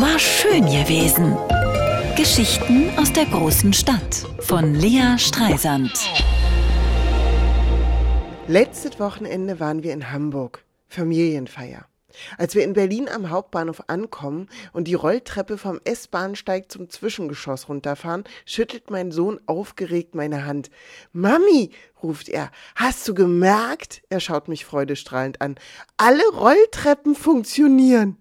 War schön gewesen. Geschichten aus der großen Stadt von Lea Streisand. Letztes Wochenende waren wir in Hamburg. Familienfeier. Als wir in Berlin am Hauptbahnhof ankommen und die Rolltreppe vom S-Bahnsteig zum Zwischengeschoss runterfahren, schüttelt mein Sohn aufgeregt meine Hand. Mami, ruft er, hast du gemerkt? Er schaut mich freudestrahlend an. Alle Rolltreppen funktionieren.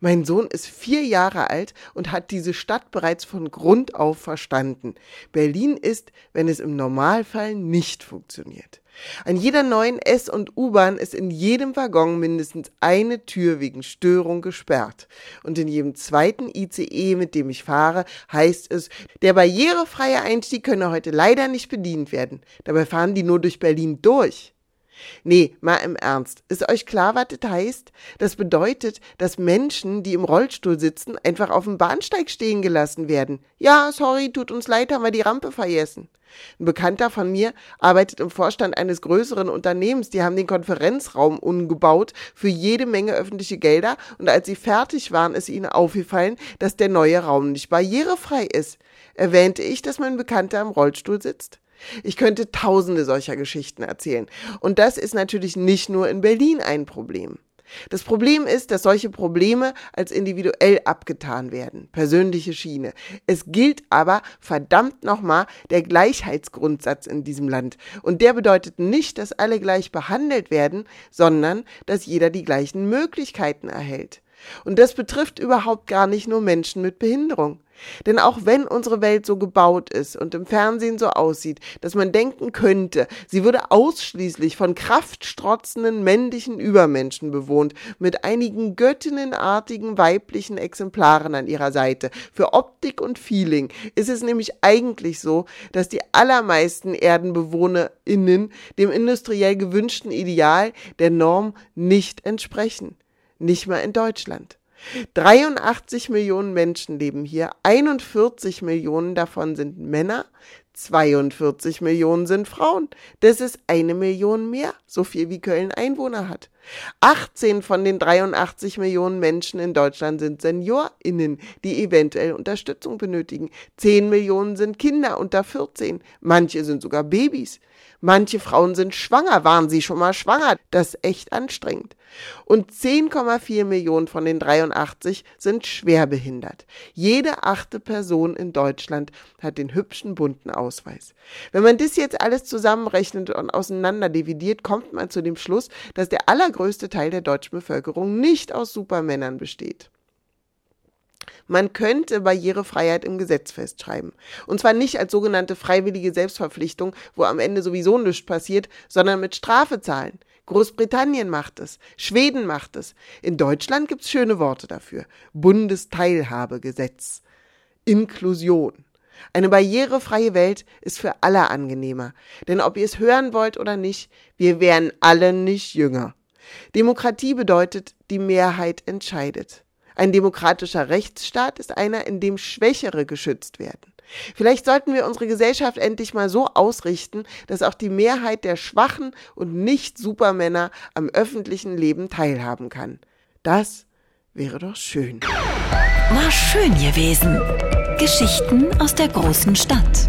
Mein Sohn ist vier Jahre alt und hat diese Stadt bereits von Grund auf verstanden. Berlin ist, wenn es im Normalfall nicht funktioniert. An jeder neuen S- und U-Bahn ist in jedem Waggon mindestens eine Tür wegen Störung gesperrt. Und in jedem zweiten ICE, mit dem ich fahre, heißt es, der barrierefreie Einstieg könne heute leider nicht bedient werden. Dabei fahren die nur durch Berlin durch. Nee, mal im Ernst. Ist euch klar, was das heißt? Das bedeutet, dass Menschen, die im Rollstuhl sitzen, einfach auf dem Bahnsteig stehen gelassen werden. Ja, sorry, tut uns leid, haben wir die Rampe vergessen. Ein Bekannter von mir arbeitet im Vorstand eines größeren Unternehmens. Die haben den Konferenzraum umgebaut für jede Menge öffentliche Gelder. Und als sie fertig waren, ist ihnen aufgefallen, dass der neue Raum nicht barrierefrei ist. Erwähnte ich, dass mein Bekannter im Rollstuhl sitzt? Ich könnte tausende solcher Geschichten erzählen. Und das ist natürlich nicht nur in Berlin ein Problem. Das Problem ist, dass solche Probleme als individuell abgetan werden, persönliche Schiene. Es gilt aber verdammt nochmal der Gleichheitsgrundsatz in diesem Land. Und der bedeutet nicht, dass alle gleich behandelt werden, sondern dass jeder die gleichen Möglichkeiten erhält. Und das betrifft überhaupt gar nicht nur Menschen mit Behinderung. Denn auch wenn unsere Welt so gebaut ist und im Fernsehen so aussieht, dass man denken könnte, sie würde ausschließlich von kraftstrotzenden männlichen Übermenschen bewohnt, mit einigen göttinnenartigen weiblichen Exemplaren an ihrer Seite. Für Optik und Feeling ist es nämlich eigentlich so, dass die allermeisten ErdenbewohnerInnen dem industriell gewünschten Ideal der Norm nicht entsprechen nicht mal in Deutschland. 83 Millionen Menschen leben hier, 41 Millionen davon sind Männer, 42 Millionen sind Frauen. Das ist eine Million mehr, so viel wie Köln Einwohner hat. 18 von den 83 Millionen Menschen in Deutschland sind SeniorInnen, die eventuell Unterstützung benötigen. 10 Millionen sind Kinder unter 14. Manche sind sogar Babys. Manche Frauen sind schwanger. Waren sie schon mal schwanger? Das ist echt anstrengend. Und 10,4 Millionen von den 83 sind schwerbehindert. Jede achte Person in Deutschland hat den hübschen bunten Ausweis. Wenn man das jetzt alles zusammenrechnet und auseinander dividiert, kommt man zu dem Schluss, dass der allergrößte Teil der deutschen Bevölkerung nicht aus Supermännern besteht. Man könnte Barrierefreiheit im Gesetz festschreiben. Und zwar nicht als sogenannte freiwillige Selbstverpflichtung, wo am Ende sowieso nichts passiert, sondern mit Strafe zahlen. Großbritannien macht es, Schweden macht es. In Deutschland gibt es schöne Worte dafür. Bundesteilhabegesetz. Inklusion. Eine barrierefreie Welt ist für alle angenehmer. Denn ob ihr es hören wollt oder nicht, wir wären alle nicht jünger. Demokratie bedeutet, die Mehrheit entscheidet. Ein demokratischer Rechtsstaat ist einer, in dem Schwächere geschützt werden. Vielleicht sollten wir unsere Gesellschaft endlich mal so ausrichten, dass auch die Mehrheit der Schwachen und Nicht-Supermänner am öffentlichen Leben teilhaben kann. Das wäre doch schön. War schön gewesen. Geschichten aus der großen Stadt